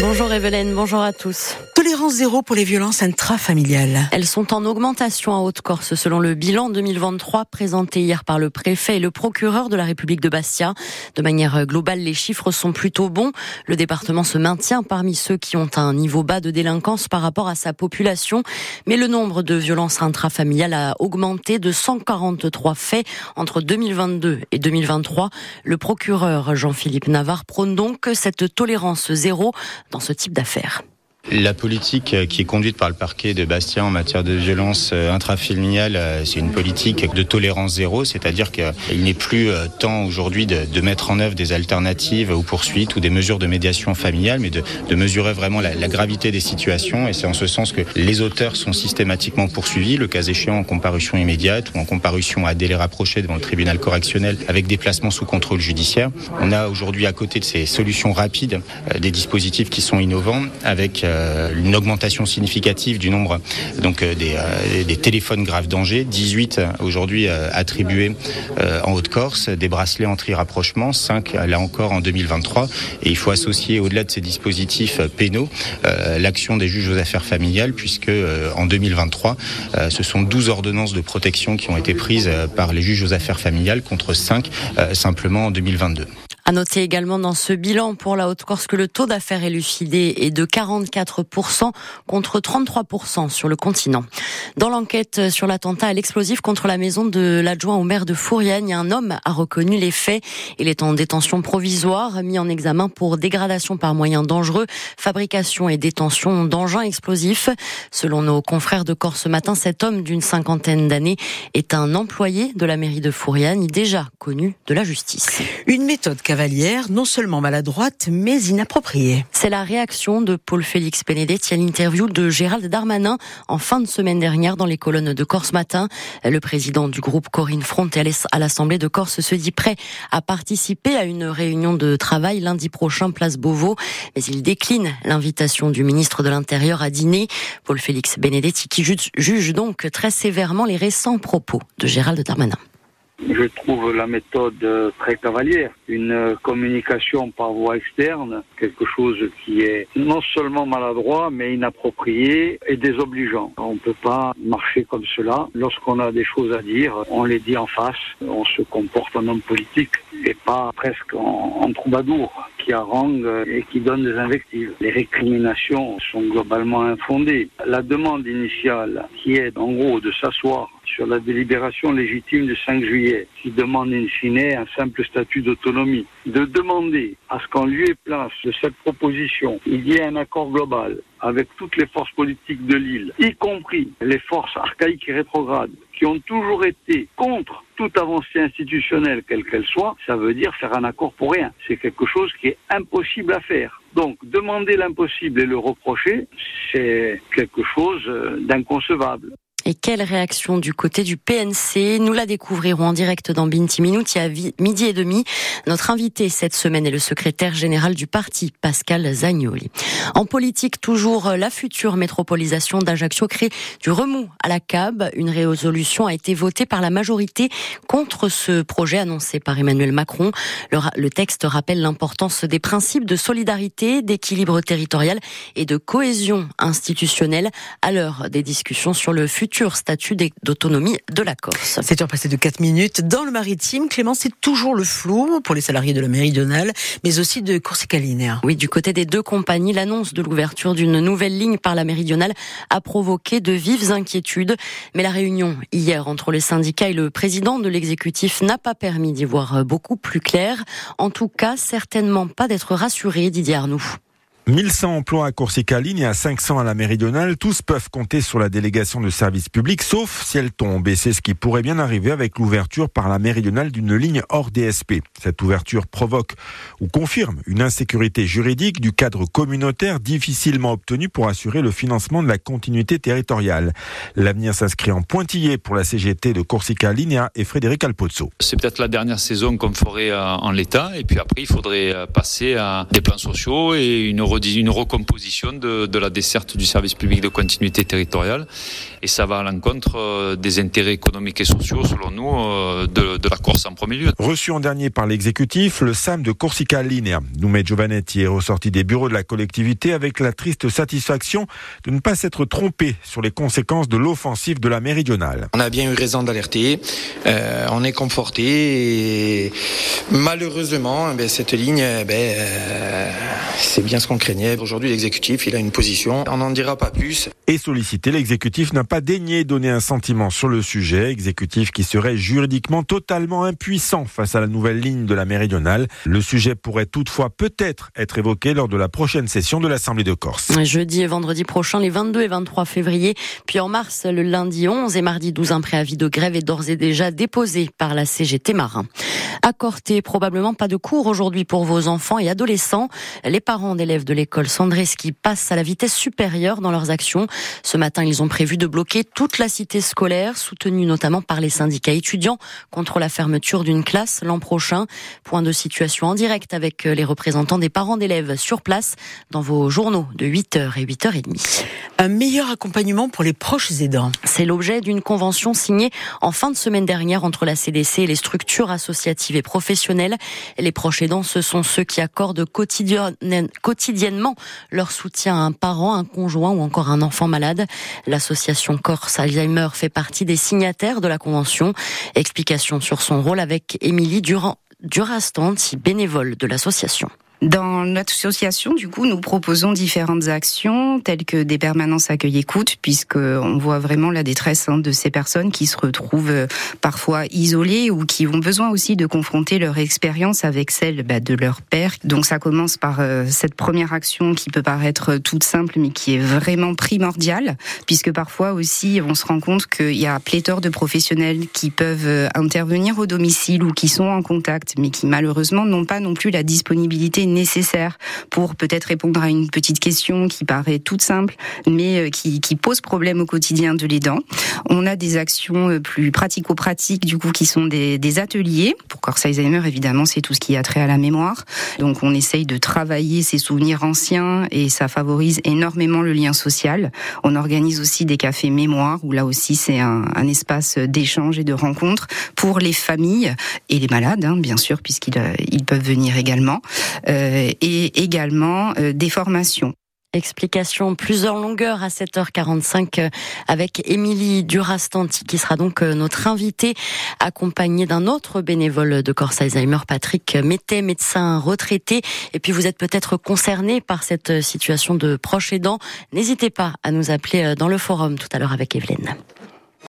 Bonjour Evelyne, bonjour à tous. Tolérance zéro pour les violences intrafamiliales. Elles sont en augmentation en Haute-Corse selon le bilan 2023 présenté hier par le préfet et le procureur de la République de Bastia. De manière globale, les chiffres sont plutôt bons. Le département se maintient parmi ceux qui ont un niveau bas de délinquance par rapport à sa population. Mais le nombre de violences intrafamiliales a augmenté de 143 faits entre 2022 et 2023. Le procureur Jean-Philippe Navarre prône donc cette tolérance zéro dans ce type d'affaires. La politique qui est conduite par le parquet de Bastia en matière de violence euh, intrafamiliale, euh, c'est une politique de tolérance zéro, c'est-à-dire qu'il n'est plus euh, temps aujourd'hui de, mettre en œuvre des alternatives aux poursuites ou des mesures de médiation familiale, mais de, mesurer vraiment la, gravité des situations. Et c'est en ce sens que les auteurs sont systématiquement poursuivis, le cas échéant en comparution immédiate ou en comparution à délai rapproché devant le tribunal correctionnel avec des placements sous contrôle judiciaire. On a aujourd'hui à côté de ces solutions rapides des dispositifs qui sont innovants avec une augmentation significative du nombre donc euh, euh, des, téléphones graves danger, 18 aujourd'hui attribués en Haute-Corse, des bracelets anti-rapprochement, 5 là encore en 2023. Et il faut associer au-delà de ces dispositifs pénaux l'action des juges aux affaires familiales, puisque en 2023, ce sont 12 ordonnances de protection qui ont été prises par les juges aux affaires familiales contre 5 simplement en 2022. À noter également dans ce bilan pour la Haute-Corse que le taux d'affaires élucidé est de 44% contre 33% sur le continent. Dans l'enquête sur l'attentat à l'explosif contre la maison de l'adjoint au maire de Fouriagne, un homme a reconnu les faits. Il est en détention provisoire, mis en examen pour dégradation par moyens dangereux, fabrication et détention d'engins explosifs. Selon nos confrères de Corse ce matin, cet homme d'une cinquantaine d'années est un employé de la mairie de Fouriagne, déjà connu de la justice. Une méthode Non seulement maladroite, mais inappropriée. C'est la réaction de Paul-Félix Benedetti à l'interview de Gérald Darmanin en fin de semaine dernière dans les colonnes de Corse Matin. Le président du groupe Corinne Front à l'Assemblée de Corse se dit prêt à participer à une réunion de travail lundi prochain, place Beauvau, mais il décline l'invitation du ministre de l'Intérieur à dîner. Paul-Félix Benedetti qui juge donc très sévèrement les récents propos de Gérald Darmanin. Je trouve la méthode très cavalière. Une communication par voie externe, quelque chose qui est non seulement maladroit, mais inapproprié et désobligeant. On ne peut pas marcher comme cela. Lorsqu'on a des choses à dire, on les dit en face. On se comporte en homme politique et pas presque en, en troubadour qui harangue et qui donne des invectives. Les récriminations sont globalement infondées. La demande initiale, qui est en gros de s'asseoir sur la délibération légitime du 5 juillet, qui demande in fine un simple statut d'autonomie, de demander à ce qu'en lieu et place de cette proposition, il y ait un accord global avec toutes les forces politiques de l'île, y compris les forces archaïques et rétrogrades, qui ont toujours été contre toute avancée institutionnelle, quelle qu'elle soit, ça veut dire faire un accord pour rien. C'est quelque chose qui est impossible à faire. Donc, demander l'impossible et le reprocher, c'est quelque chose d'inconcevable. Et quelle réaction du côté du PNC Nous la découvrirons en direct dans Binti Minute, a midi et demi. Notre invité cette semaine est le secrétaire général du parti, Pascal Zagnoli. En politique, toujours, la future métropolisation d'Ajaccio crée du remous à la CAB. Une résolution a été votée par la majorité contre ce projet annoncé par Emmanuel Macron. Le texte rappelle l'importance des principes de solidarité, d'équilibre territorial et de cohésion institutionnelle à l'heure des discussions sur le futur statut d'autonomie de la Corse. C'est heure passée de 4 minutes. Dans le maritime, Clément, c'est toujours le flou pour les salariés de la Méridionale, mais aussi de Corsica Linea. Oui, du côté des deux compagnies, l'annonce de l'ouverture d'une nouvelle ligne par la Méridionale a provoqué de vives inquiétudes. Mais la réunion hier entre les syndicats et le président de l'exécutif n'a pas permis d'y voir beaucoup plus clair. En tout cas, certainement pas d'être rassuré, Didier Arnoux. 1100 emplois à Corsica Ligne et à 500 à la Méridionale, tous peuvent compter sur la délégation de services publics, sauf si elle tombe. Et c'est ce qui pourrait bien arriver avec l'ouverture par la Méridionale d'une ligne hors DSP. Cette ouverture provoque ou confirme une insécurité juridique du cadre communautaire difficilement obtenu pour assurer le financement de la continuité territoriale. L'avenir s'inscrit en pointillé pour la CGT de Corsica Linea et Frédéric Alpozzo. C'est peut-être la dernière saison qu'on ferait euh, en l'état et puis après il faudrait euh, passer à des plans sociaux et une une recomposition de, de la desserte du service public de continuité territoriale. Et ça va à l'encontre des intérêts économiques et sociaux, selon nous, de, de la Corse en premier lieu. Reçu en dernier par l'exécutif, le SAM de Corsica Linea. Noumet Giovanetti est ressorti des bureaux de la collectivité avec la triste satisfaction de ne pas s'être trompé sur les conséquences de l'offensive de la méridionale. On a bien eu raison d'alerter, euh, on est conforté et malheureusement, eh cette ligne, eh euh, c'est bien ce qu'on craignait. Aujourd'hui, l'exécutif, il a une position, on n'en dira pas plus. Et sollicité, l'exécutif n'a pas daigné donner un sentiment sur le sujet, exécutif qui serait juridiquement totalement impuissant face à la nouvelle ligne de la méridionale. Le sujet pourrait toutefois peut-être être évoqué lors de la prochaine session de l'Assemblée de Corse. Jeudi et vendredi prochain, les 22 et 23 février, puis en mars, le lundi 11 et mardi 12, un préavis de grève est d'ores et déjà déposé par la CGT Marin. À Corté, probablement pas de cours aujourd'hui pour vos enfants et adolescents. Les parents d'élèves de l'école Sandreski passent à la vitesse supérieure dans leurs actions. Ce matin, ils ont prévu de bloquer toute la cité scolaire, soutenue notamment par les syndicats étudiants contre la fermeture d'une classe l'an prochain. Point de situation en direct avec les représentants des parents d'élèves sur place dans vos journaux de 8h et 8h30. Un meilleur accompagnement pour les proches aidants. C'est l'objet d'une convention signée en fin de semaine dernière entre la CDC et les structures associatives et professionnelles. Les proches aidants, ce sont ceux qui accordent quotidiennement leur soutien à un parent, un conjoint ou encore un enfant malade. L'association Corse Alzheimer fait partie des signataires de la convention. Explication sur son rôle avec Émilie Durand, Durastanti, bénévole de l'association. Dans l'association, du coup, nous proposons différentes actions telles que des permanences accueil-écoute, puisque on voit vraiment la détresse hein, de ces personnes qui se retrouvent euh, parfois isolées ou qui ont besoin aussi de confronter leur expérience avec celle bah, de leur père. Donc ça commence par euh, cette première action qui peut paraître toute simple, mais qui est vraiment primordiale, puisque parfois aussi on se rend compte qu'il y a pléthore de professionnels qui peuvent euh, intervenir au domicile ou qui sont en contact, mais qui malheureusement n'ont pas non plus la disponibilité nécessaire pour peut-être répondre à une petite question qui paraît toute simple, mais euh, qui, pose problème au quotidien de l'aidant. On a des actions euh, plus pratico-pratiques, du coup, qui sont des, ateliers. Pour Corse Alzheimer, évidemment, c'est tout ce qui a trait à la mémoire. Donc, on essaye de travailler ces souvenirs anciens et ça favorise énormément le lien social. On organise aussi des cafés mémoire où là aussi c'est un, espace d'échange et de rencontre pour les familles et les malades, hein, bien sûr, puisqu'ils euh, peuvent venir également. Et également euh, des formations. Explication plusieurs longueurs à 7h45 euh, avec Émilie Durastanti qui sera donc notre invitée accompagnée d'un autre bénévole de Corse Alzheimer, Patrick Mété, médecin retraité. Et puis vous êtes peut-être concerné par cette situation de proche aidant. N'hésitez pas à nous appeler dans le forum tout à l'heure avec Evelyne.